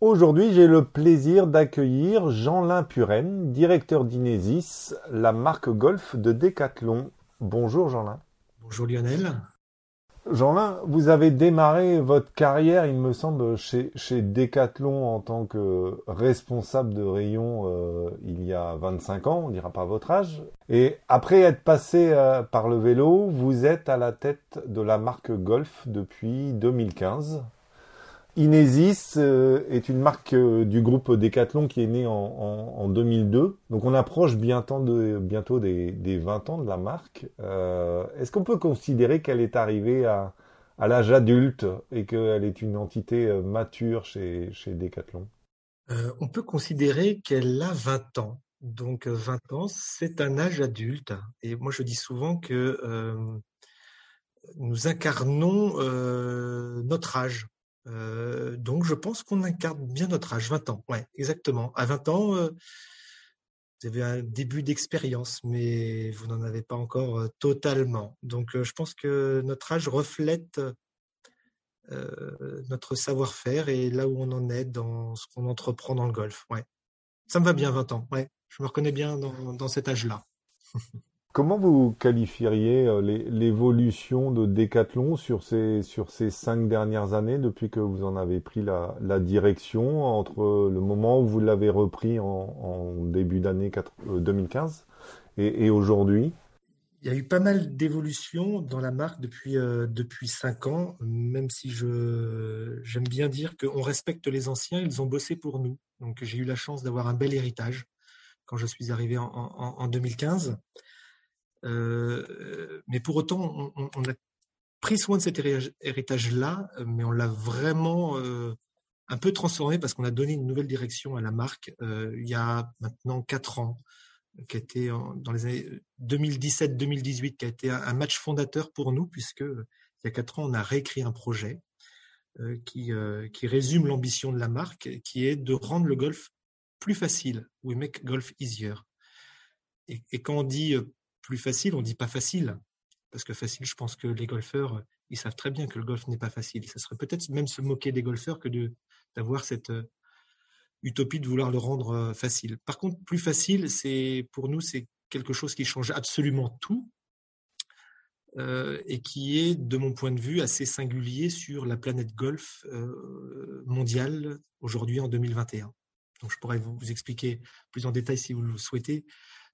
Aujourd'hui, j'ai le plaisir d'accueillir Jean-Lin Puren, directeur d'Inesis, la marque golf de Decathlon. Bonjour Jean-Lin. Bonjour Lionel. Jean-Lin, vous avez démarré votre carrière, il me semble, chez, chez Decathlon en tant que responsable de rayon euh, il y a 25 ans, on ne dira pas votre âge. Et après être passé euh, par le vélo, vous êtes à la tête de la marque Golf depuis 2015. Inesis euh, est une marque euh, du groupe Decathlon qui est née en, 2002. Donc on approche bientôt, des, 20 ans de la marque. Euh, est-ce qu'on peut considérer qu'elle est arrivée à, l'âge adulte et qu'elle est une entité mature chez, chez Decathlon? On peut considérer qu'elle a 20 ans. Donc 20 ans, c'est un âge adulte. Et moi je dis souvent que nous incarnons notre âge euh, donc, je pense qu'on incarne bien notre âge, 20 ans. Ouais, exactement. À 20 ans, euh, vous avez un début d'expérience, mais vous n'en avez pas encore euh, totalement. Donc, je pense que notre âge reflète notre savoir-faire et là où on en est dans ce qu'on entreprend dans le golf. Ouais. Ça me va bien, 20 ans. Ouais. Je me reconnais bien dans, dans cet âge-là. Comment vous qualifieriez euh, l'évolution de Decathlon sur ces, sur ces cinq dernières années depuis que vous en avez pris la, direction entre le moment où vous l'avez repris en, début d'année 2015 euh, et, aujourd'hui? Il y a eu pas mal d'évolutions dans la marque depuis euh, depuis cinq ans, même si je j'aime bien dire qu'on respecte les anciens, ils ont bossé pour nous. Donc j'ai eu la chance d'avoir un bel héritage quand je suis arrivé en, en 2015. Euh, mais pour autant, on, a pris soin de cet héritage-là, mais on l'a vraiment euh, un peu transformé parce qu'on a donné une nouvelle direction à la marque euh, il y a maintenant quatre ans, qui a été dans les années 2017-2018, qui a été un, match fondateur pour nous, puisque il y a quatre ans, on a réécrit un projet qui, qui résume l'ambition de la marque, qui est de rendre le golf plus facile. We make golf easier. Et, et quand on dit plus facile, on dit pas facile. Parce que facile, je pense que les golfeurs, ils savent très bien que le golf n'est pas facile. ça serait peut-être même se moquer des golfeurs que d'avoir cette euh, utopie de vouloir le rendre euh, facile. Par contre, plus facile, c'est pour nous, c'est quelque chose qui change absolument tout euh, et qui est, de mon point de vue, assez singulier sur la planète golf mondiale aujourd'hui en 2021. Donc, je pourrais vous expliquer plus en détail si vous le souhaitez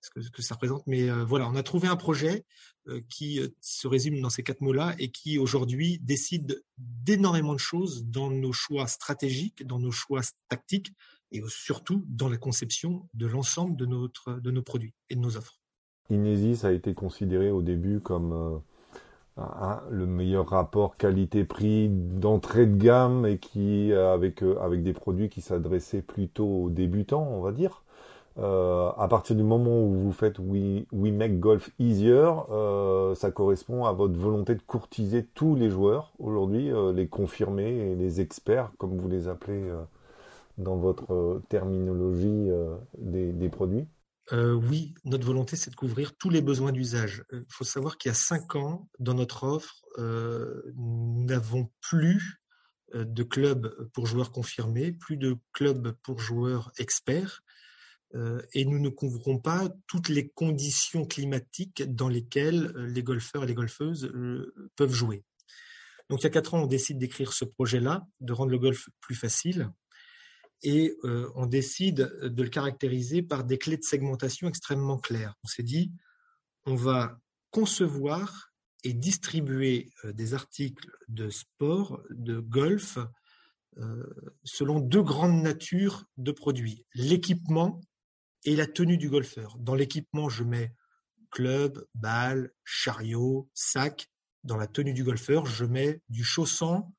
ce que, ça représente. Mais euh, voilà, on a trouvé un projet euh, qui euh, se résume dans ces quatre mots-là et qui aujourd'hui décide d'énormément de choses dans nos choix stratégiques, dans nos choix tactiques et surtout dans la conception de l'ensemble de, de nos produits et de nos offres. Inesis a été considéré au début comme le meilleur rapport qualité-prix d'entrée de gamme et qui avec avec des produits qui s'adressaient plutôt aux débutants, on va dire. Euh, à partir du moment où vous faites We, Make Golf Easier, euh, ça correspond à votre volonté de courtiser tous les joueurs aujourd'hui, euh, les confirmés et les experts, comme vous les appelez dans votre terminologie des, des, produits. oui, notre volonté, c'est de couvrir tous les besoins d'usage. Il faut savoir qu'il y a cinq ans, dans notre offre, nous n'avons plus de clubs pour joueurs confirmés, plus de clubs pour joueurs experts et nous ne couvrons pas toutes les conditions climatiques dans lesquelles euh, les golfeurs et les golfeuses euh, peuvent jouer. Donc il y a quatre ans, on décide d'écrire ce projet-là, de rendre le golf plus facile, et on décide de le caractériser par des clés de segmentation extrêmement claires. On s'est dit, on va concevoir et distribuer des articles de sport, de golf, selon deux grandes natures de produits. L'équipement et la tenue du golfeur. Dans l'équipement, je mets club, balle, chariot, sac. Dans la tenue du golfeur, je mets du chausson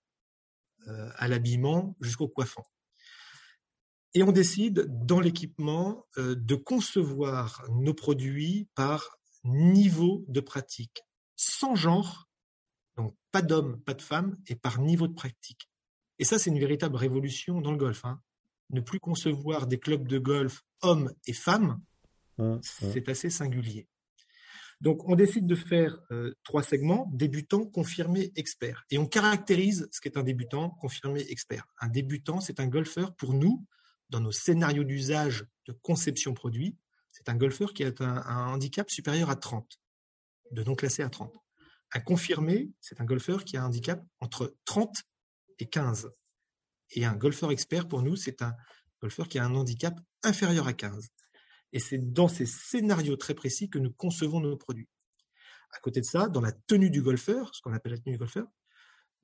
euh, à l'habillement jusqu'au coiffant. Et on décide dans l'équipement euh, de concevoir nos produits par niveau de pratique, sans genre, donc pas d'homme, pas de femme, et par niveau de pratique. Et ça, c'est une véritable révolution dans le golf. Hein. Ne plus concevoir des clubs de golf hommes et femmes, mmh, mmh. c'est assez singulier. Donc, on décide de faire euh, trois segments, débutant, confirmé, expert. Et on caractérise ce qu'est un débutant, confirmé, expert. Un débutant, c'est un golfeur, pour nous, dans nos scénarios d'usage de conception produit, c'est un golfeur qui a un, handicap supérieur à 30, de non classé à 30. Un confirmé, c'est un golfeur qui a un handicap entre 30 et 15. Et un golfeur expert, pour nous, c'est un golfeur qui a un handicap inférieur à 15. Et c'est dans ces scénarios très précis que nous concevons nos produits. À côté de ça, dans la tenue du golfeur, ce qu'on appelle la tenue du golfeur,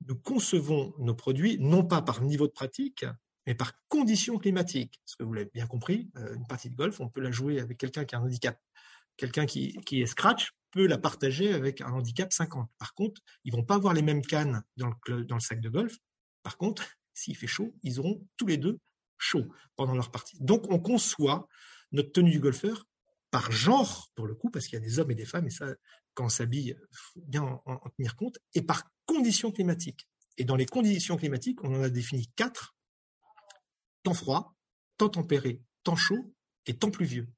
nous concevons nos produits non pas par niveau de pratique, mais par conditions climatiques. Parce que vous l'avez bien compris, euh, une partie de golf, on peut la jouer avec quelqu'un qui a un handicap. Quelqu'un qui, est scratch peut la partager avec un handicap 50. Par contre, ils vont pas avoir les mêmes cannes dans le, dans le sac de golf. Par contre, s'il fait chaud, ils auront tous les deux chaud pendant leur partie. Donc, on conçoit notre tenue du golfeur par genre, pour le coup, parce qu'il y a des hommes et des femmes, et ça, quand on s'habille, il faut bien en, en, tenir compte, et par conditions climatiques. Et dans les conditions climatiques, on en a défini quatre temps froid, temps tempéré, temps chaud et temps pluvieux.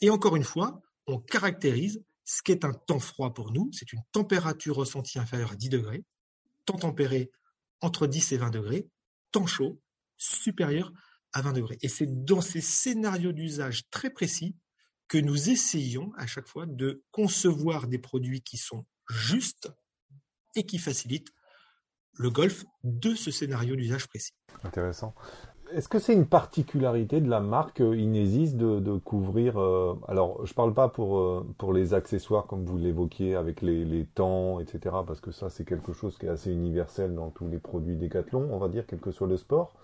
Et encore une fois, on caractérise ce qu'est un temps froid pour nous, c'est une température ressentie inférieure à 10 degrés, temps tempéré entre 10 et 20 degrés, temps chaud supérieur à 20 degrés. Et c'est dans ces scénarios d'usage très précis que nous essayons à chaque fois de concevoir des produits qui sont justes et qui facilitent le golf de ce scénario d'usage précis. Intéressant. Est-ce que c'est une particularité de la marque Inesis de, couvrir euh, Alors, je parle pas pour euh, pour les accessoires comme vous l'évoquiez avec les, les, temps, etc. Parce que ça, c'est quelque chose qui est assez universel dans tous les produits Decathlon, on va dire, quel que soit le sport.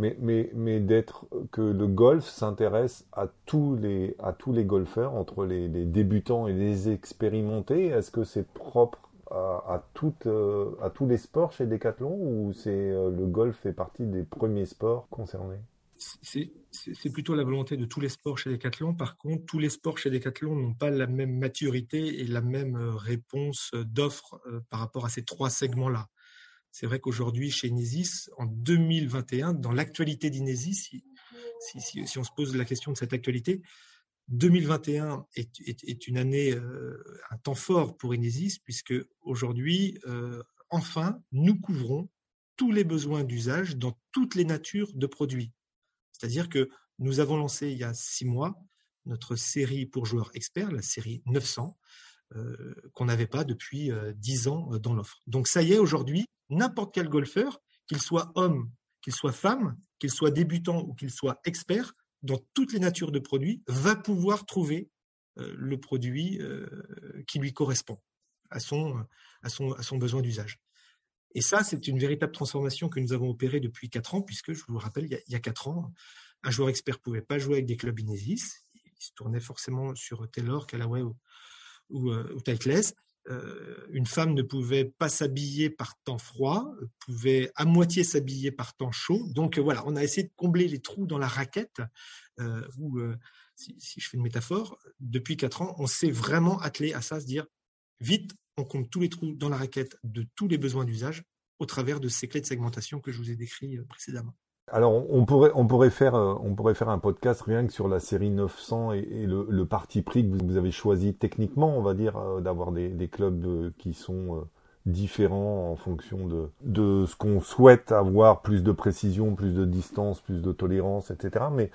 Mais mais mais d'être que le golf s'intéresse à tous les à tous les golfeurs entre les, débutants et les expérimentés. Est-ce que c'est propre à, euh, à tous les sports chez Decathlon ou c'est euh, le golf fait partie des premiers sports concernés? C'est plutôt la volonté de tous les sports chez Decathlon. Par contre, tous les sports chez Decathlon n'ont pas la même maturité et la même euh, réponse d'offre par rapport à ces trois segments-là. C'est vrai qu'aujourd'hui, chez Inesis, en 2021, dans l'actualité d'Inesis, si, on se pose la question de cette actualité, 2021 est, une année, euh, un temps fort pour Inesis, puisque aujourd'hui, euh, enfin, nous couvrons tous les besoins d'usage dans toutes les natures de produits. C'est-à-dire que nous avons lancé il y a six mois notre série pour joueurs experts, la série 900, euh, qu'on n'avait pas depuis dix ans dans l'offre. Donc ça y est, aujourd'hui, n'importe quel golfeur, qu'il soit homme, qu'il soit femme, qu'il soit débutant ou qu'il soit expert, dans toutes les natures de produits, va pouvoir trouver euh, le produit euh, qui lui correspond à son, à son, à son besoin d'usage. Et ça, c'est une véritable transformation que nous avons opérée depuis quatre ans, puisque, je vous rappelle, il y a, quatre ans, un joueur expert ne pouvait pas jouer avec des clubs Inesis. Il se tournait forcément sur Taylor, Callaway ou, ou, euh, ou. Euh, une femme ne pouvait pas s'habiller par temps froid, pouvait à moitié s'habiller par temps chaud. Donc euh, voilà, on a essayé de combler les trous dans la raquette. Si, je fais une métaphore, depuis quatre ans, on s'est vraiment attelé à ça, se dire vite, on comble tous les trous dans la raquette de tous les besoins d'usage au travers de ces clés de segmentation que je vous ai décrites précédemment. Alors, on pourrait, on pourrait faire, euh, on pourrait faire un podcast rien que sur la série 900 et, le, parti pris que vous avez choisi techniquement, on va dire, euh, d'avoir des, clubs euh, qui sont différents en fonction de, ce qu'on souhaite avoir, plus de précision, plus de distance, plus de tolérance, etc. Mais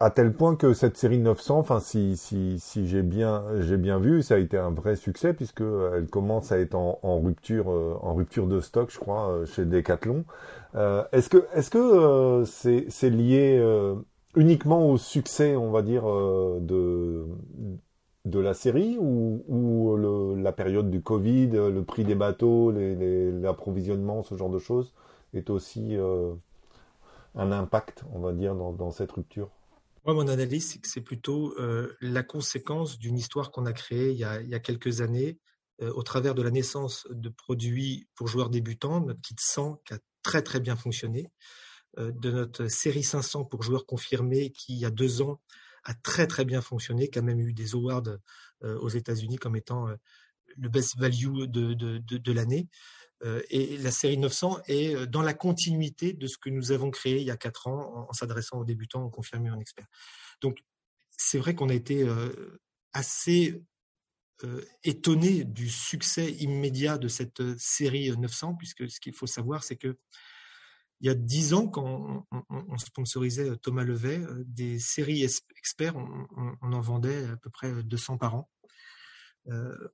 à tel point que cette série 900, enfin si si si j'ai bien bien vu, ça a été un vrai succès puisque elle commence à être en, rupture en rupture de stock, je crois, chez Decathlon. Euh, est-ce que est-ce que c'est c'est lié uniquement au succès, on va dire de de la série ou, ou la période du Covid, le prix des bateaux, l'approvisionnement, ce genre de choses est aussi un impact, on va dire, dans, dans cette rupture? Moi, mon analyse, c'est que c'est plutôt euh, la conséquence d'une histoire qu'on a créée il y a, il y a quelques années euh, au travers de la naissance de produits pour joueurs débutants, notre kit 100 qui a très très bien fonctionné. de notre série 500 pour joueurs confirmés qui, il y a deux ans, a très très bien fonctionné, qui a même eu des awards aux États-Unis comme étant le best value de, de, de, l'année. et la série 900 est dans la continuité de ce que nous avons créé il y a quatre ans en, s'adressant aux débutants, aux confirmés, en experts. Donc, c'est vrai qu'on a été assez étonné du succès immédiat de cette série 900, puisque ce qu'il faut savoir, c'est que il y a dix ans, quand on, sponsorisait Thomas Levet, des séries experts, on, en vendait à peu près 200 par an.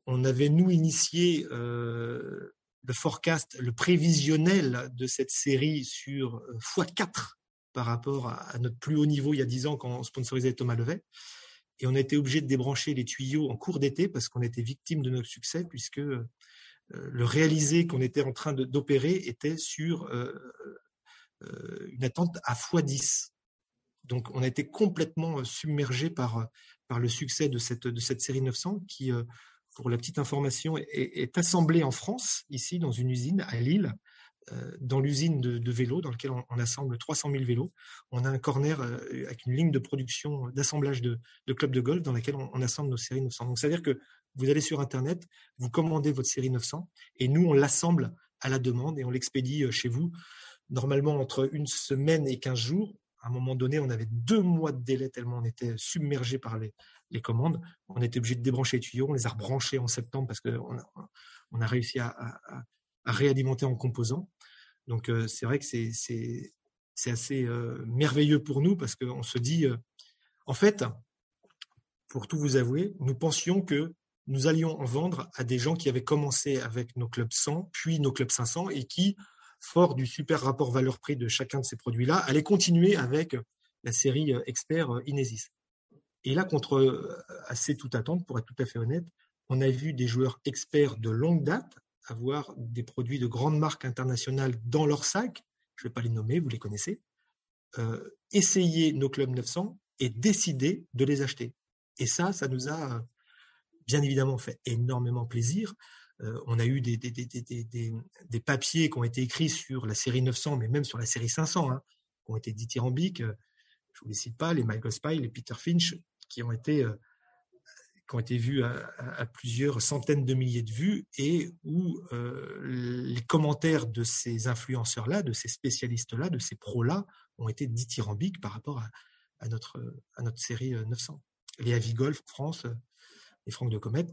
on avait, nous, initié le forecast, le prévisionnel de cette série sur x4 par rapport à, notre plus haut niveau il y a dix ans quand on sponsorisait Thomas Levet. Et on a été obligé de débrancher les tuyaux en cours d'été parce qu'on était victime de notre succès, puisque euh, le réalisé qu'on était en train d'opérer était sur euh, euh, une attente à x10. Donc on a été complètement submergé par, par le succès de cette, de cette série 900 qui, pour la petite information, est, assemblée en France, ici, dans une usine à Lille, dans l'usine de, vélos dans laquelle on, assemble 300 000 vélos. On a un corner euh, avec une ligne de production d'assemblage de, clubs de golf dans laquelle on, assemble nos séries 900. Donc, c'est-à-dire que vous allez sur Internet, vous commandez votre série 900 et nous, on l'assemble à la demande et on l'expédie euh, chez vous. Normalement, entre une semaine et 15 jours. À un moment donné, on avait deux mois de délai tellement on était submergé par les, commandes. On était obligé de débrancher les tuyaux. On les a rebranchés en septembre parce qu'on a, on a réussi à, à réalimenter en composants. Donc c'est vrai que c'est assez merveilleux pour nous parce qu'on se dit, en fait, pour tout vous avouer, nous pensions que nous allions en vendre à des gens qui avaient commencé avec nos clubs 100, puis nos clubs 500, et qui, fort du super rapport valeur-prix de chacun de ces produits-là, allaient continuer avec la série expert Inesis. Et là, contre assez toute attente, pour être tout à fait honnête, on a vu des joueurs experts de longue date avoir des produits de grandes marques internationales dans leur sac, je ne vais pas les nommer, vous les connaissez, euh, essayer nos clubs 900 et décider de les acheter. Et ça, ça nous a bien évidemment fait énormément plaisir. Euh, on a eu des, papiers qui ont été écrits sur la série 900, mais même sur la série 500, hein, qui ont été dithyrambiques. Je ne vous les cite pas, les Michael Spy, les Peter Finch, qui ont été euh, qui ont été vus à, plusieurs centaines de milliers de vues et où euh, les commentaires de ces influenceurs-là, de ces spécialistes-là, de ces pros-là ont été dithyrambiques par rapport à, notre, série 900. Euh, les Avis Golf France, les Franck de Comète,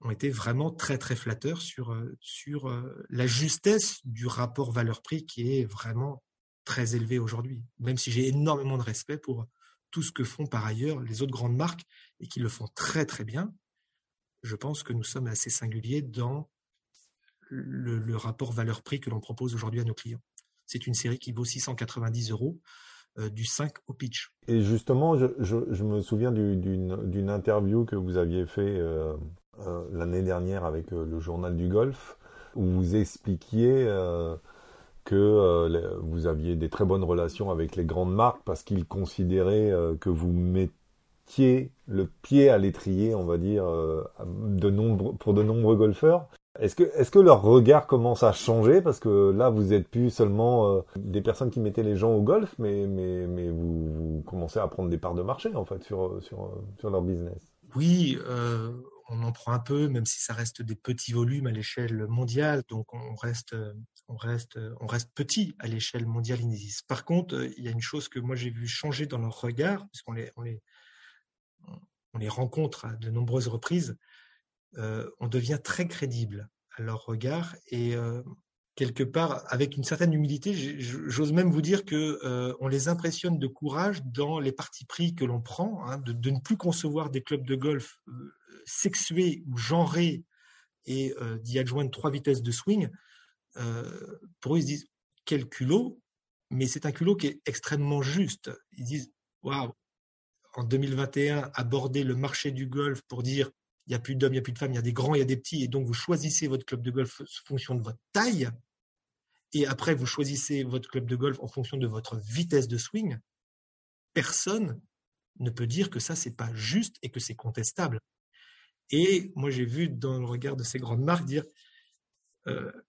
ont été vraiment très très flatteurs sur, euh, sur la justesse du rapport valeur-prix qui est vraiment très élevé aujourd'hui, même si j'ai énormément de respect pour tout ce que font par ailleurs les autres grandes marques et qui le font très très bien, je pense que nous sommes assez singuliers dans le, rapport valeur-prix que l'on propose aujourd'hui à nos clients. C'est une série qui vaut 690 euros euh, du 5 au pitch. Et justement, je, me souviens d'une interview que vous aviez fait euh, euh, l'année dernière avec le journal du golf, où vous expliquiez que euh, vous aviez des très bonnes relations avec les grandes marques parce qu'ils considéraient euh, que vous mettiez le pied à l'étrier, on va dire, euh, pour de nombreux golfeurs. Est-ce que, leur regard commence à changer? Parce que là vous êtes plus seulement des personnes qui mettaient les gens au golf, mais vous commencez à prendre des parts de marché en fait sur sur sur leur business. Oui, on en prend un peu, même si ça reste des petits volumes à l'échelle mondiale. Donc on reste, on reste, on reste petit à l'échelle mondiale Inesis. Par contre, il y a une chose que moi j'ai vu changer dans leur regard, puisqu'on les, on les, on les rencontre à de nombreuses reprises. Euh, on devient très crédible à leur regard et euh, quelque part, avec une certaine humilité, j'ose même vous dire que euh, on les impressionne de courage dans les partis pris que l'on prend, hein, de, ne plus concevoir des clubs de golf sexué ou genré et euh, d'y adjoindre trois vitesses de swing, euh, pour eux, ils se disent quel culot, mais c'est un culot qui est extrêmement juste. Ils disent waouh, en 2021, aborder le marché du golf pour dire il n'y a plus d'hommes, il n'y a plus de femmes, il y a des grands, il y a des petits, et donc vous choisissez votre club de golf en fonction de votre taille, et après vous choisissez votre club de golf en fonction de votre vitesse de swing. Personne ne peut dire que ça c'est pas juste et que c'est contestable. Et moi, j'ai vu dans le regard de ces grandes marques dire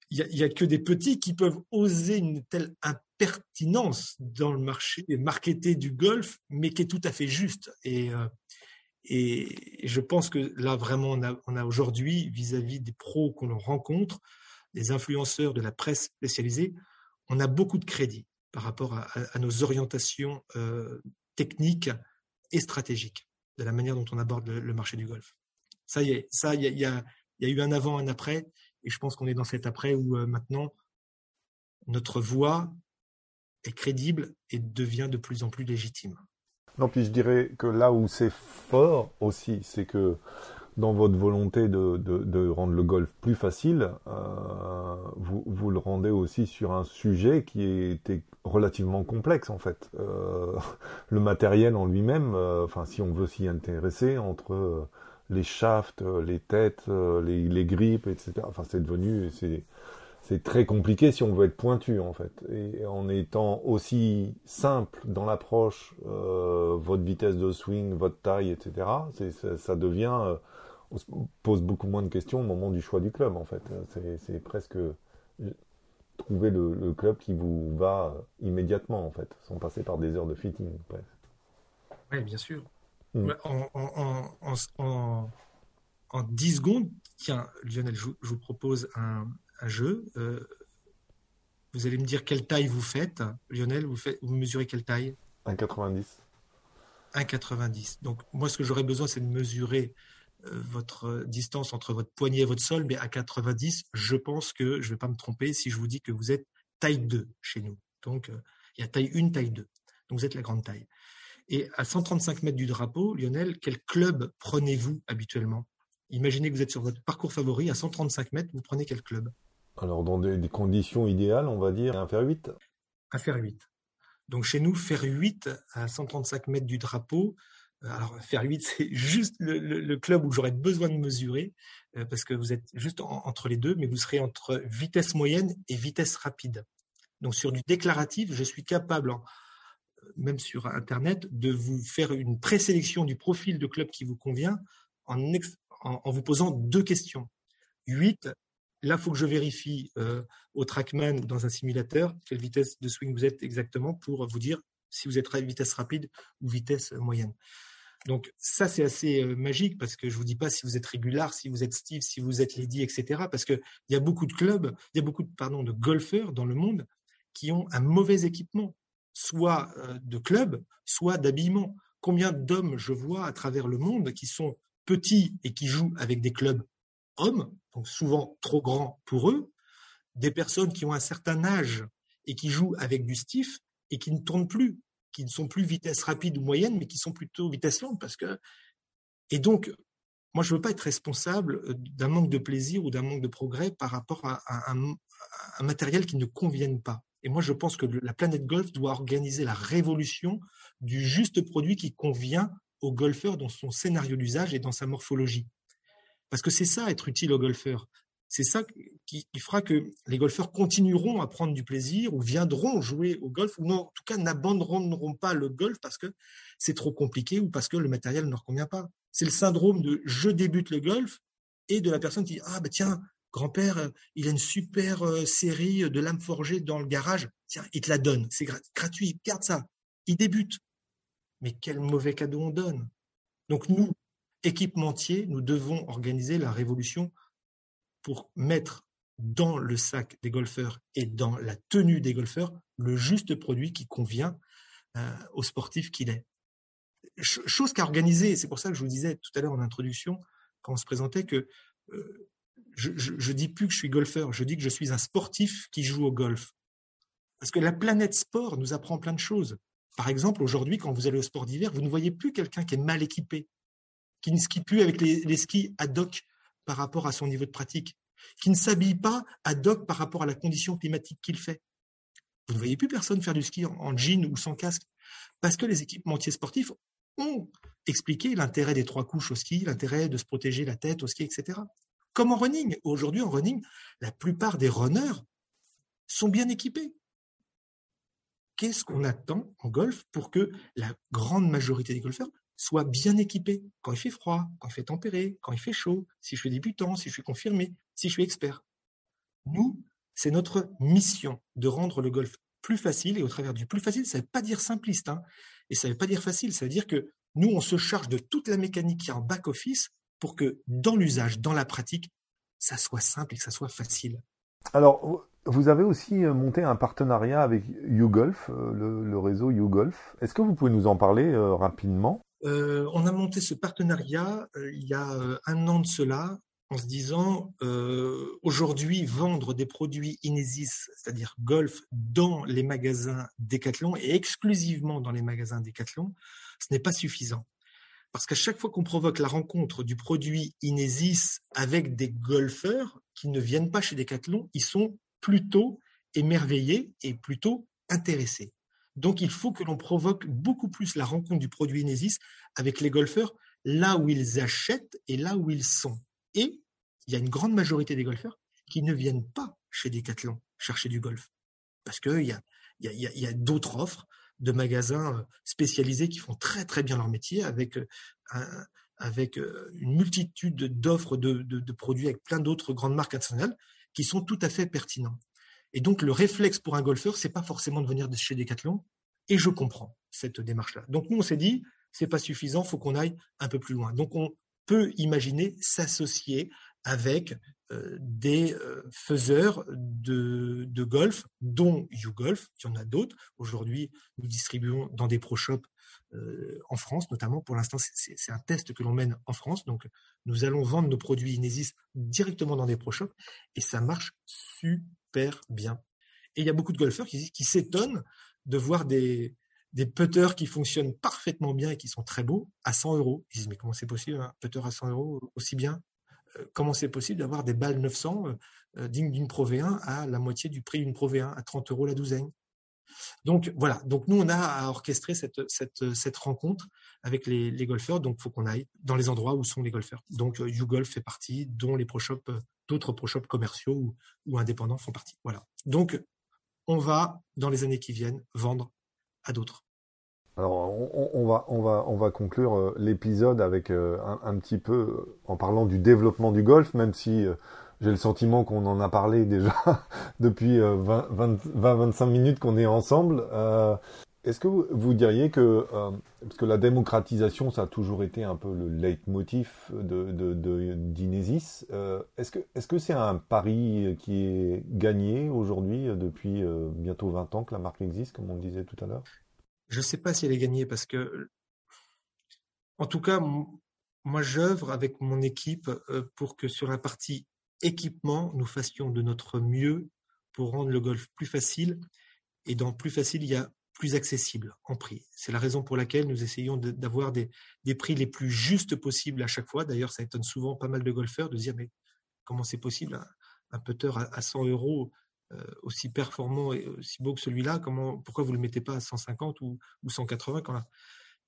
il n'y a, que des petits qui peuvent oser une telle impertinence dans le marché marketé du golf, mais qui est tout à fait juste. Et, et je pense que là, vraiment, on a, on a aujourd'hui, vis-à-vis des pros qu'on rencontre, des influenceurs de la presse spécialisée, on a beaucoup de crédit par rapport à, nos orientations euh, techniques et stratégiques, de la manière dont on aborde le, marché du golf. Ça y est, ça, il y a, eu un avant, un après, et je pense qu'on est dans cet après où euh, maintenant notre voix est crédible et devient de plus en plus légitime. Non, puis je dirais que là où c'est fort aussi, c'est que dans votre volonté de, rendre le golf plus facile, euh, vous, le rendez aussi sur un sujet qui était relativement complexe en fait. Euh, le matériel en lui-même, enfin si on veut s'y intéresser, entre les shafts, euh, les têtes, les, les grippes, etc. Enfin c'est devenu, c'est très compliqué si on veut être pointu en fait. Et en étant aussi simple dans l'approche, euh, votre vitesse de swing, votre taille, etc., ça, devient, euh, on se pose beaucoup moins de questions au moment du choix du club en fait. C'est presque euh, trouver le, club qui vous va immédiatement en fait, sans passer par des heures de fitting. Oui, bien sûr. Mm. En, en, en, en, 10 secondes, tiens, Lionel, je, je vous propose un, un jeu. Euh, vous allez me dire quelle taille vous faites. Lionel, vous, faites, vous mesurez quelle taille? 1,90. 1,90. Donc, moi, ce que j'aurais besoin, c'est de mesurer euh, votre distance entre votre poignet et votre sol, mais à 90, je pense que je ne vais pas me tromper si je vous dis que vous êtes taille 2 chez nous. Donc, euh, il y a taille 1, taille 2. Donc, vous êtes la grande taille. Et à 135 mètres du drapeau, Lionel, quel club prenez-vous habituellement? Imaginez que vous êtes sur votre parcours favori, à 135 mètres, vous prenez quel club? Alors, dans des, conditions idéales, on va dire un fer 8 Un fer 8. Donc, chez nous, fer 8 à 135 mètres du drapeau. Euh, alors, fer 8, c'est juste le, club où j'aurais besoin de mesurer, euh, parce que vous êtes juste entre les deux, mais vous serez entre vitesse moyenne et vitesse rapide. Donc, sur du déclaratif, je suis capable, même sur Internet, de vous faire une présélection du profil de club qui vous convient en, vous posant deux questions. 8, Là, il faut que je vérifie euh, au trackman dans un simulateur quelle vitesse de swing vous êtes exactement pour vous dire si vous êtes à vitesse rapide ou vitesse moyenne. Donc ça, c'est assez euh, magique parce que je vous dis pas si vous êtes régular, si vous êtes Steve, si vous êtes Lady, etc. Parce qu'il y a beaucoup de clubs, il y a beaucoup de, pardon, de golfeurs dans le monde qui ont un mauvais équipement, soit euh, de club, soit d'habillement. Combien d'hommes je vois à travers le monde qui sont petits et qui jouent avec des clubs hommes, donc souvent trop grands pour eux, des personnes qui ont un certain âge et qui jouent avec du stiff et qui ne tournent plus, qui ne sont plus vitesse rapide ou moyenne, mais qui sont plutôt vitesse lente parce que et donc moi je veux pas être responsable euh, d'un manque de plaisir ou d'un manque de progrès par rapport à, un, un, matériel qui ne convienne pas. Et moi je pense que la planète golf doit organiser la révolution du juste produit qui convient au golfeur dans son scénario d'usage et dans sa morphologie. Parce que c'est ça, être utile aux golfeurs. C'est ça qui, fera que les golfeurs continueront à prendre du plaisir ou viendront jouer au golf, ou non, en tout cas n'abandonneront pas le golf parce que c'est trop compliqué ou parce que le matériel ne leur convient pas. C'est le syndrome de je débute le golf et de la personne qui dit ah ben tiens grand-père il a une super euh, série de lames forgées dans le garage. Tiens il te la donne. C'est gratuit. Garde ça. Il débute. Mais quel mauvais cadeau on donne. Donc nous équipementier, nous devons organiser la révolution pour mettre dans le sac des golfeurs et dans la tenue des golfeurs le juste produit qui convient euh, au sportif qu'il est. chose qu'a organisé, c'est pour ça que je vous disais tout à l'heure en introduction, quand on se présentait, que euh, je, je, dis plus que je suis golfeur, je dis que je suis un sportif qui joue au golf. Parce que la planète sport nous apprend plein de choses. Par exemple, aujourd'hui, quand vous allez au sport d'hiver, vous ne voyez plus quelqu'un qui est mal équipé qui ne skie plus avec les, skis ad hoc par rapport à son niveau de pratique, qui ne s'habille pas ad hoc par rapport à la condition climatique qu'il fait. Vous ne voyez plus personne faire du ski en, jean ou sans casque, parce que les équipementiers sportifs ont expliqué l'intérêt des trois couches au ski, l'intérêt de se protéger la tête au ski, etc. Comme en running. Aujourd'hui, en running, la plupart des runners sont bien équipés. Qu'est-ce qu'on attend en golf pour que la grande majorité des golfeurs soit bien équipé quand il fait froid, quand il fait tempéré, quand il fait chaud, si je suis débutant, si je suis confirmé, si je suis expert. Nous, c'est notre mission de rendre le golf plus facile. Et au travers du plus facile, ça ne veut pas dire simpliste. Hein, et ça ne veut pas dire facile. Ça veut dire que nous, on se charge de toute la mécanique qui est en back-office pour que dans l'usage, dans la pratique, ça soit simple et que ça soit facile. Alors, vous avez aussi euh, monté un partenariat avec YouGolf, euh, le, réseau YouGolf. Est-ce que vous pouvez nous en parler euh, rapidement? On a monté ce partenariat il y a un an de cela en se disant aujourd'hui vendre des produits Inesis, c'est-à-dire golf, dans les magasins Decathlon et exclusivement dans les magasins Decathlon, ce n'est pas suffisant. Parce qu'à chaque fois qu'on provoque la rencontre du produit Inesis avec des golfeurs qui ne viennent pas chez Decathlon, ils sont plutôt émerveillés et plutôt intéressés. Donc il faut que l'on provoque beaucoup plus la rencontre du produit Inesis avec les golfeurs là où ils achètent et là où ils sont. Et il y a une grande majorité des golfeurs qui ne viennent pas chez Decathlon chercher du golf. Parce qu'il y a, y a d'autres offres, de magasins euh, spécialisés qui font très très bien leur métier avec euh, avec euh, une multitude d'offres de, produits avec plein d'autres grandes marques internationales qui sont tout à fait pertinents. Et donc le réflexe pour un golfeur, c'est pas forcément de venir de chez Decathlon. Et je comprends cette démarche-là. Donc nous on s'est dit c'est pas suffisant, faut qu'on aille un peu plus loin. Donc on peut imaginer s'associer avec euh, des euh, faiseurs de, golf, dont YouGolf, il y en a d'autres. Aujourd'hui, nous distribuons dans des pro shops euh, en France, notamment. Pour l'instant, c'est un test que l'on mène en France. Donc, nous allons vendre nos produits Inesis directement dans des pro shops et ça marche super bien. Et il y a beaucoup de golfeurs qui, s'étonnent de voir des, des putters qui fonctionnent parfaitement bien et qui sont très beaux à 100 euros. Ils disent, mais comment c'est possible, un putter à 100 euros aussi bien? Comment c'est possible d'avoir des balles 900 euh, euh, dignes d'une Pro V1 à la moitié du prix d'une Pro V1, à 30 euros la douzaine? Donc voilà, donc nous on a à orchestrer cette, cette, cette rencontre avec les, les golfeurs, donc il faut qu'on aille dans les endroits où sont les golfeurs. Donc euh, YouGolf fait partie, dont les pro shops, d'autres pro shops commerciaux ou, ou, indépendants font partie. Voilà. Donc on va dans les années qui viennent vendre à d'autres. Alors, on, va, on, va, on va conclure euh, l'épisode avec euh, un, petit peu euh, en parlant du développement du golf, même si j'ai le sentiment qu'on en a parlé déjà depuis 20-25 minutes qu'on est ensemble. Est-ce que vous, diriez que, parce que la démocratisation, ça a toujours été un peu le leitmotiv de, de, d'Inesis, est-ce que est-ce que c'est un pari qui est gagné aujourd'hui depuis bientôt 20 ans que la marque existe, comme on disait tout à l'heure? Je ne sais pas si elle est gagnée parce que, en tout cas, moi, j'œuvre avec mon équipe euh, pour que sur la partie équipement, nous fassions de notre mieux pour rendre le golf plus facile. Et dans plus facile, il y a plus accessible en prix. C'est la raison pour laquelle nous essayons d'avoir des, prix les plus justes possibles à chaque fois. D'ailleurs, ça étonne souvent pas mal de golfeurs de dire mais comment c'est possible un, putter à 100 euros euh, aussi performant et aussi beau que celui-là, comment, pourquoi vous le mettez pas à 150 ou, 180 quand là?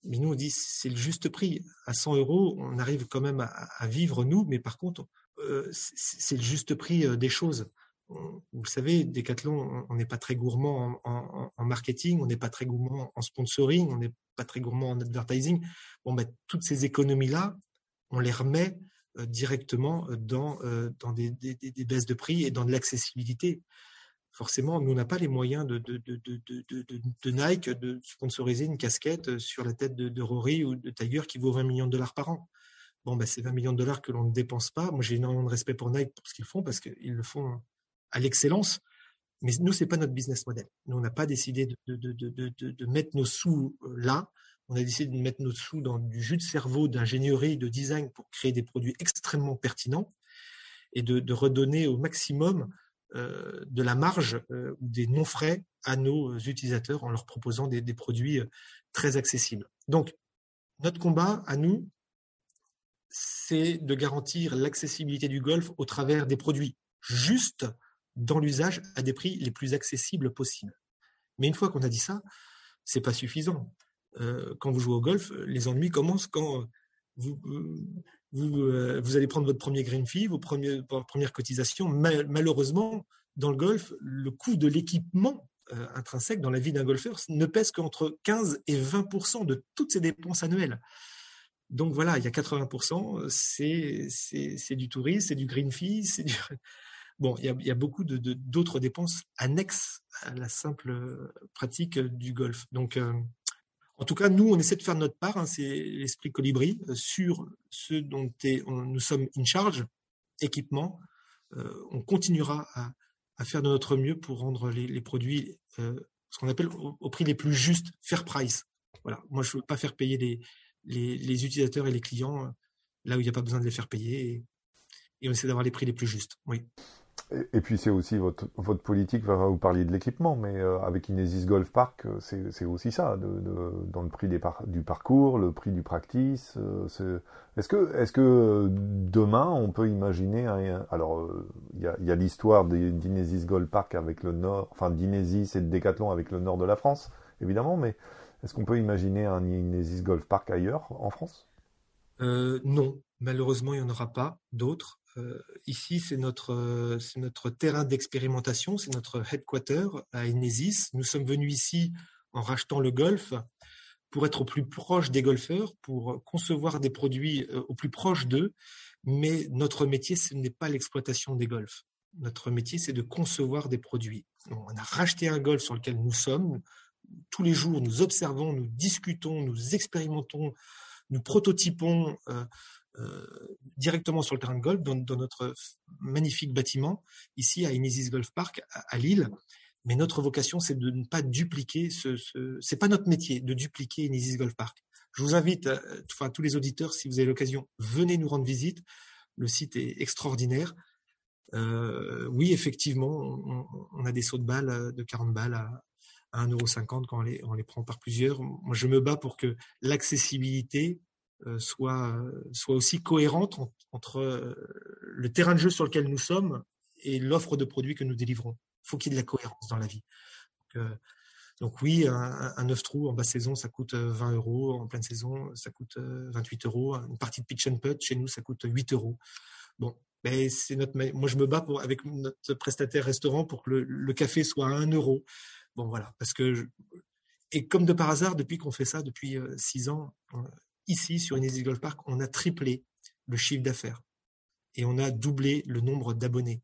Mais nous, on dit c'est le juste prix. À 100 euros, on arrive quand même à, vivre nous, mais par contre, euh, c'est le juste prix euh, des choses. vous le savez, Decathlon, on n'est pas très gourmand en, marketing, on n'est pas très gourmand en sponsoring, on n'est pas très gourmand en advertising. Bon, ben, toutes ces économies-là, on les remet directement dans, des, baisses de prix et dans de l'accessibilité forcément, nous n'a pas les moyens de, Nike de sponsoriser une casquette euh, sur la tête de, Rory ou de Tiger qui vaut 20 millions de dollars par an. Bon, ben, c'est 20 millions de dollars que l'on ne dépense pas. Moi, j'ai énormément de respect pour Nike pour ce qu'ils font parce qu'ils le font à l'excellence. Mais nous, c'est pas notre business model. Nous, on n'a pas décidé de, mettre nos sous euh, là. On a décidé de mettre nos sous dans du jus de cerveau d'ingénierie, de design pour créer des produits extrêmement pertinents et de, redonner au maximum euh, de la marge euh, ou des non-frais à nos utilisateurs en leur proposant des, produits euh, très accessibles. Donc, notre combat à nous, c'est de garantir l'accessibilité du golf au travers des produits justes dans l'usage à des prix les plus accessibles possibles. Mais une fois qu'on a dit ça, c'est pas suffisant. quand vous jouez au golf, les ennuis commencent quand vous, euh, vous, allez prendre votre premier green fee, vos premières, premières cotisations. malheureusement, dans le golf, le coût de l'équipement euh, intrinsèque dans la vie d'un golfeur ne pèse qu'entre 15 et 20% de toutes ses dépenses annuelles. Donc voilà, il y a 80% c'est du tourisme, c'est du green fee, c'est du... bon, il y a, beaucoup d'autres dépenses annexes à la simple pratique du golf. Donc, en tout cas, nous, on essaie de faire notre part, hein, c'est l'esprit colibri, sur ce dont nous sommes in charge, équipement. on continuera à, faire de notre mieux pour rendre les, produits, ce qu'on appelle au, prix les plus justes, fair price. Voilà. Moi, je ne veux pas faire payer les, les, utilisateurs et les clients là où il n'y a pas besoin de les faire payer. Et, et on essaie d'avoir les prix les plus justes. Oui. Et, puis c'est aussi votre, votre politique, vous parler de l'équipement, mais euh, avec Inesis Golf Park, euh, c'est aussi ça, dans le prix des du parcours, le prix du practice. Euh, est-ce que, demain on peut imaginer, alors il y a, l'histoire d'Inesis Golf Park avec le nord, enfin d'Inesis et de Decathlon avec le nord de la France, évidemment, mais est-ce qu'on peut imaginer un Inesis Golf Park ailleurs en France? Non, malheureusement il n'y en aura pas d'autres. Euh, ici, c'est notre, euh, c'est notre terrain d'expérimentation, c'est notre headquarter à Inesis. Nous sommes venus ici en rachetant le golf pour être au plus proche des golfeurs, pour concevoir des produits euh, au plus proche d'eux. Mais notre métier, ce n'est pas l'exploitation des golfs. Notre métier, c'est de concevoir des produits. on a racheté un golf sur lequel nous sommes. Tous les jours, nous observons, nous discutons, nous expérimentons, nous prototypons. Directement sur le terrain de golf, dans, notre magnifique bâtiment, ici à Inesis Golf Park, à, Lille. Mais notre vocation, c'est de ne pas dupliquer ce, ce c'est pas notre métier de dupliquer Inesis Golf Park. Je vous invite, euh, enfin tous les auditeurs, si vous avez l'occasion, venez nous rendre visite. Le site est extraordinaire. Euh, oui, effectivement, on, a des sauts de balles de 40 balles à, à 1,50€ quand on les, on les prend par plusieurs. Moi, je me bats pour que l'accessibilité euh, soit, euh, soit aussi cohérente entre euh, le terrain de jeu sur lequel nous sommes et l'offre de produits que nous délivrons. Il faut qu'il y ait de la cohérence dans la vie. Donc, oui, un, un 9 trous en basse saison, ça coûte 20 euros. En pleine saison, ça coûte 28 euros. Une partie de pitch and putt, chez nous, ça coûte 8 euros. Bon, c'est notre, moi, je me bats avec notre prestataire restaurant pour que le, café soit à 1 euro. Bon, voilà, parce que et comme de par hasard, depuis qu'on fait ça depuis 6 ans, ici, sur Inesis Golf Park, on a triplé le chiffre d'affaires et on a doublé le nombre d'abonnés.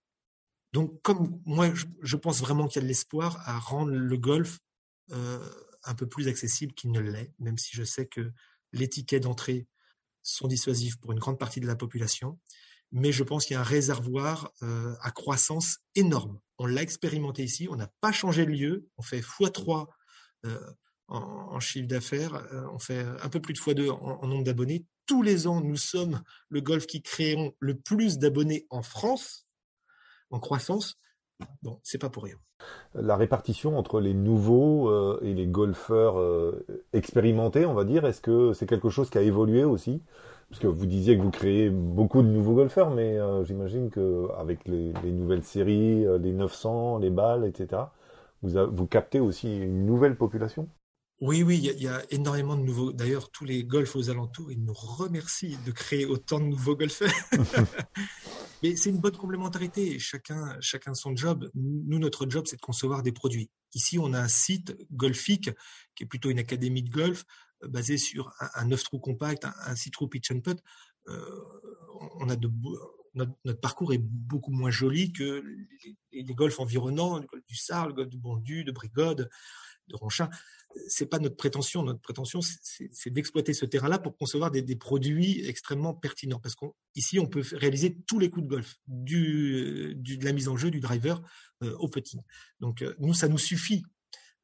Donc, comme moi, je, pense vraiment qu'il y a de l'espoir à rendre le golf euh, un peu plus accessible qu'il ne l'est, même si je sais que les tickets d'entrée sont dissuasifs pour une grande partie de la population. Mais je pense qu'il y a un réservoir euh, à croissance énorme. On l'a expérimenté ici, on n'a pas changé de lieu, on fait x3 en, chiffre d'affaires. Euh, on fait un peu plus de fois deux en, nombre d'abonnés. Tous les ans, nous sommes le golf qui créons le plus d'abonnés en France, en croissance. Bon, c'est pas pour rien. La répartition entre les nouveaux euh, et les golfeurs euh, expérimentés, on va dire, est-ce que c'est quelque chose qui a évolué aussi? Parce que vous disiez que vous créez beaucoup de nouveaux golfeurs, mais j'imagine qu'avec les, les nouvelles séries, les 900, les balles, etc., vous captez aussi une nouvelle population? Oui, oui, il y, a énormément de nouveaux. D'ailleurs, tous les golfs aux alentours, ils nous remercient de créer autant de nouveaux golfeurs. Mais c'est une bonne complémentarité. Chacun, chacun son job. Nous, notre job, c'est de concevoir des produits. Ici, on a un site golfique qui est plutôt une académie de golf euh, basée sur un, 9 trous compact, un, 6 trous pitch and putt. Euh, on a de, notre, parcours est beaucoup moins joli que les, golfs environnants, le golf du Sar, le golf du Bondu, de Brigode, de Ronchin c'est pas notre prétention. Notre prétention, c'est d'exploiter ce terrain-là pour concevoir des, produits extrêmement pertinents. Parce qu'ici, on peut réaliser tous les coups de golf, du, de la mise en jeu, du driver euh, au petit. Donc, euh, nous, ça nous suffit.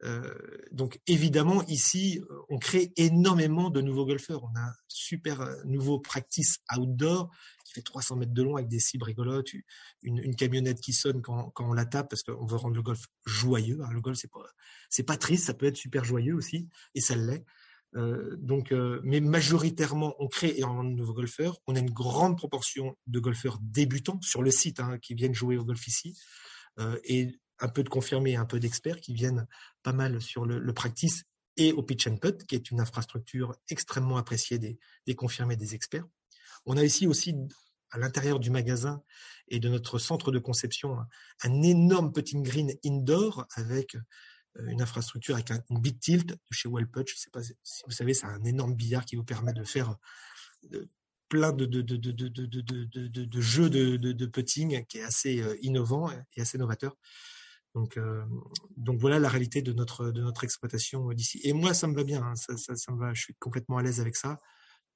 Euh, donc, évidemment, ici, on crée énormément de nouveaux golfeurs. On a un super nouveau practice outdoor qui fait 300 mètres de long avec des cibles rigolotes, une, camionnette qui sonne quand, on la tape parce qu'on veut rendre le golf joyeux. le golf, c'est pas, pas triste, ça peut être super joyeux aussi, et ça l'est. Euh, donc, euh, mais majoritairement, on crée énormément de nouveaux golfeurs. On a une grande proportion de golfeurs débutants sur le site hein, qui viennent jouer au golf ici, euh, et un peu de confirmés, un peu d'experts qui viennent pas mal sur le, practice et au pitch and putt, qui est une infrastructure extrêmement appréciée des, des confirmés, des experts. On a ici aussi à l'intérieur du magasin et de notre centre de conception un énorme putting green indoor avec euh, une infrastructure avec un, big tilt de chez Wellputch. Je sais pas si vous savez, c'est un énorme billard qui vous permet de faire plein de, de, de, de, de jeux de, putting qui est assez innovant et assez novateur. Donc, donc voilà la réalité de notre, de notre exploitation d'ici. Et moi, ça me va bien, hein, ça, me va, je suis complètement à l'aise avec ça,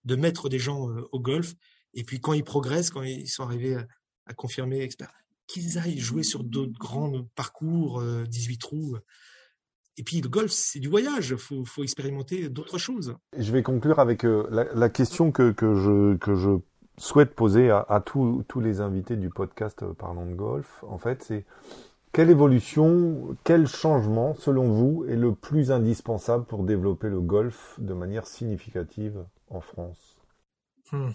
de mettre des gens au golf. Et puis quand ils progressent, quand ils sont arrivés à, à confirmer qu'ils aillent jouer sur d'autres grands parcours, 18 trous. Et puis le golf, c'est du voyage, il faut, expérimenter d'autres choses. Je vais conclure avec la, la, question que, je, souhaite poser à, tous les invités du podcast Parlons de golf. En fait, c'est quelle évolution, quel changement, selon vous, est le plus indispensable pour développer le golf de manière significative en France? Hmm.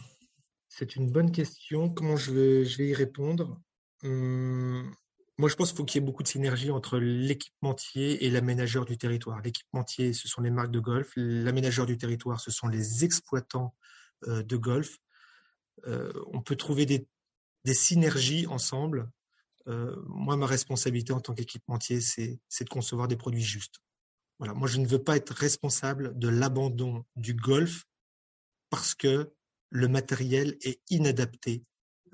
C'est une bonne question. Comment je vais, y répondre? Hmm. Moi, je pense qu'il faut qu'il y ait beaucoup de synergie entre l'équipementier et l'aménageur du territoire. L'équipementier, ce sont les marques de golf. L'aménageur du territoire, ce sont les exploitants euh, de golf. Euh, on peut trouver des synergies ensemble euh, moi, ma responsabilité en tant qu'équipementier, c'est de concevoir des produits justes. Voilà, moi, je ne veux pas être responsable de l'abandon du golf parce que le matériel est inadapté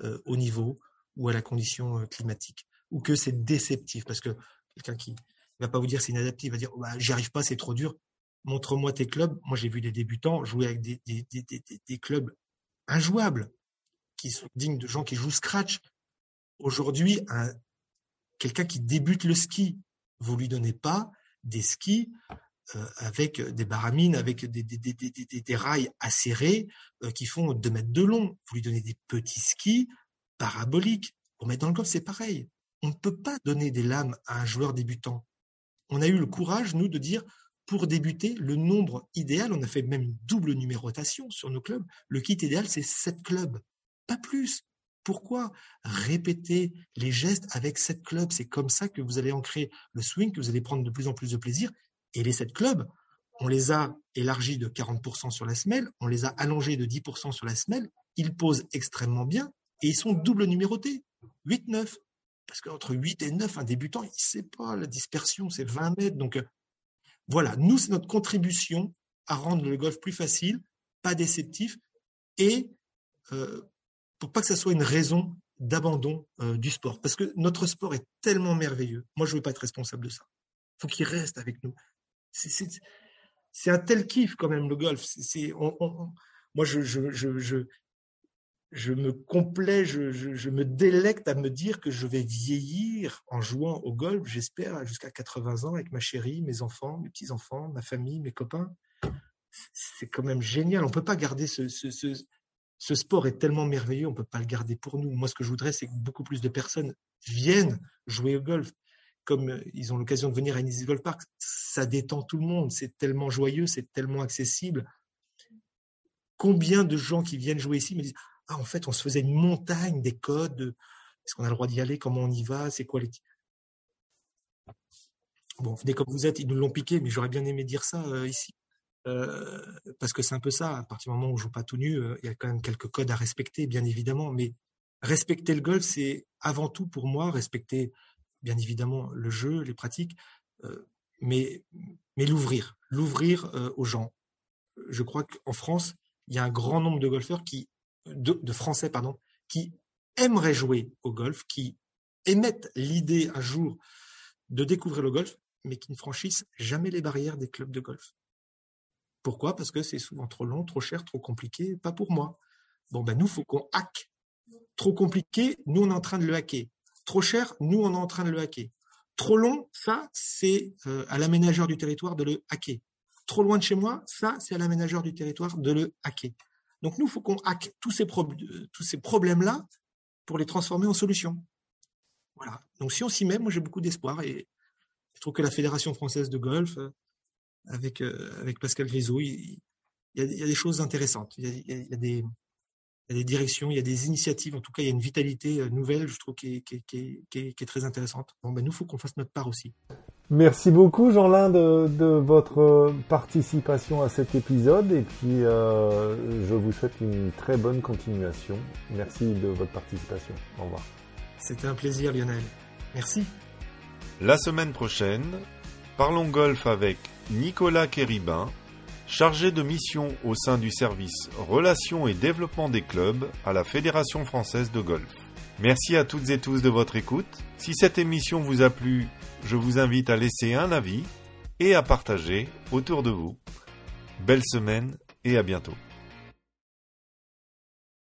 euh, au niveau ou à la condition euh, climatique, ou que c'est déceptif, parce que quelqu'un qui va pas vous dire c'est inadapté, il va dire bah, j'y arrive pas, c'est trop dur. Montre-moi tes clubs. Moi, j'ai vu des débutants jouer avec des, clubs injouables, qui sont dignes de gens qui jouent scratch, Aujourd'hui, quelqu'un qui débute le ski, vous lui donnez pas des skis euh, avec des baramines, avec des, rails acérés euh, qui font 2 mètres de long. Vous lui donnez des petits skis paraboliques. Pour mettre dans le golf, c'est pareil. On ne peut pas donner des lames à un joueur débutant. On a eu le courage, nous, de dire, pour débuter, le nombre idéal, on a fait même une double numérotation sur nos clubs. Le kit idéal, c'est 7 clubs, pas plus. Pourquoi répéter les gestes avec sept clubs C'est comme ça que vous allez ancrer le swing, que vous allez prendre de plus en plus de plaisir. Et les sept clubs, on les a élargis de 40% sur la semelle, on les a allongés de 10% sur la semelle. Ils posent extrêmement bien et ils sont double numérotés, 8-9. Parce qu'entre 8 et 9, un débutant, il ne sait pas, la dispersion, c'est 20 mètres. Donc euh, voilà, nous, c'est notre contribution à rendre le golf plus facile, pas déceptif et euh, pour pas que ça soit une raison d'abandon euh, du sport. Parce que notre sport est tellement merveilleux. Moi, je veux pas être responsable de ça. faut qu'il reste avec nous. C'est un tel kiff quand même le golf. C'est moi, je, me complais, je, me délecte à me dire que je vais vieillir en jouant au golf, j'espère, jusqu'à 80 ans avec ma chérie, mes enfants, mes petits-enfants, ma famille, mes copains. C'est quand même génial. On peut pas garder ce sport est tellement merveilleux, on ne peut pas le garder pour nous. Moi, ce que je voudrais, c'est que beaucoup plus de personnes viennent jouer au golf. Comme euh, ils ont l'occasion de venir à Nice Golf Park, ça détend tout le monde, c'est tellement joyeux, c'est tellement accessible. Combien de gens qui viennent jouer ici me disent Ah, en fait, on se faisait une montagne des codes, est-ce qu'on a le droit d'y aller, comment on y va, c'est quoi les. Bon, venez comme vous êtes, ils nous l'ont piqué, mais j'aurais bien aimé dire ça euh, ici. Euh, parce que c'est un peu ça, à partir du moment où on joue pas tout nu, euh, il y a quand même quelques codes à respecter, bien évidemment, mais respecter le golf, c'est avant tout pour moi respecter, bien évidemment, le jeu, les pratiques, euh, mais, mais l'ouvrir, l'ouvrir aux gens. Je crois qu'en France, il y a un grand nombre de golfeurs qui, de, Français, pardon, qui aimeraient jouer au golf, qui émettent l'idée un jour de découvrir le golf, mais qui ne franchissent jamais les barrières des clubs de golf. Pourquoi? Parce que c'est souvent trop long, trop cher, trop compliqué, pas pour moi. Bon, ben nous, faut qu'on hack. Trop compliqué, nous, on est en train de le hacker. Trop cher, nous, on est en train de le hacker. Trop long, ça, c'est euh, à l'aménageur du territoire de le hacker. Trop loin de chez moi, ça, c'est à l'aménageur du territoire de le hacker. Donc nous, il faut qu'on hack tous ces, euh, tous ces problèmes-là pour les transformer en solutions. Voilà. Donc si on s'y met, moi j'ai beaucoup d'espoir et je trouve que la Fédération française de golf, euh, avec, euh, avec Pascal Grisot. Il, y a, il, y a, des choses intéressantes. Il y a, il y a des, il y a des directions, il y a des initiatives. En tout cas, il y a une vitalité euh, nouvelle, je trouve, qui est, qui est, qui est, qui est très intéressante. Bon, ben, nous, il faut qu'on fasse notre part aussi. Merci beaucoup, Jean-Lin, de, de, votre participation à cet épisode. Et puis, euh, je vous souhaite une très bonne continuation. Merci de votre participation. Au revoir. C'était un plaisir, Lionel. Merci. La semaine prochaine, parlons golf avec Nicolas Kéribin, chargé de mission au sein du service Relations et développement des clubs à la Fédération française de golf. Merci à toutes et tous de votre écoute. Si cette émission vous a plu, je vous invite à laisser un avis et à partager autour de vous. Belle semaine et à bientôt.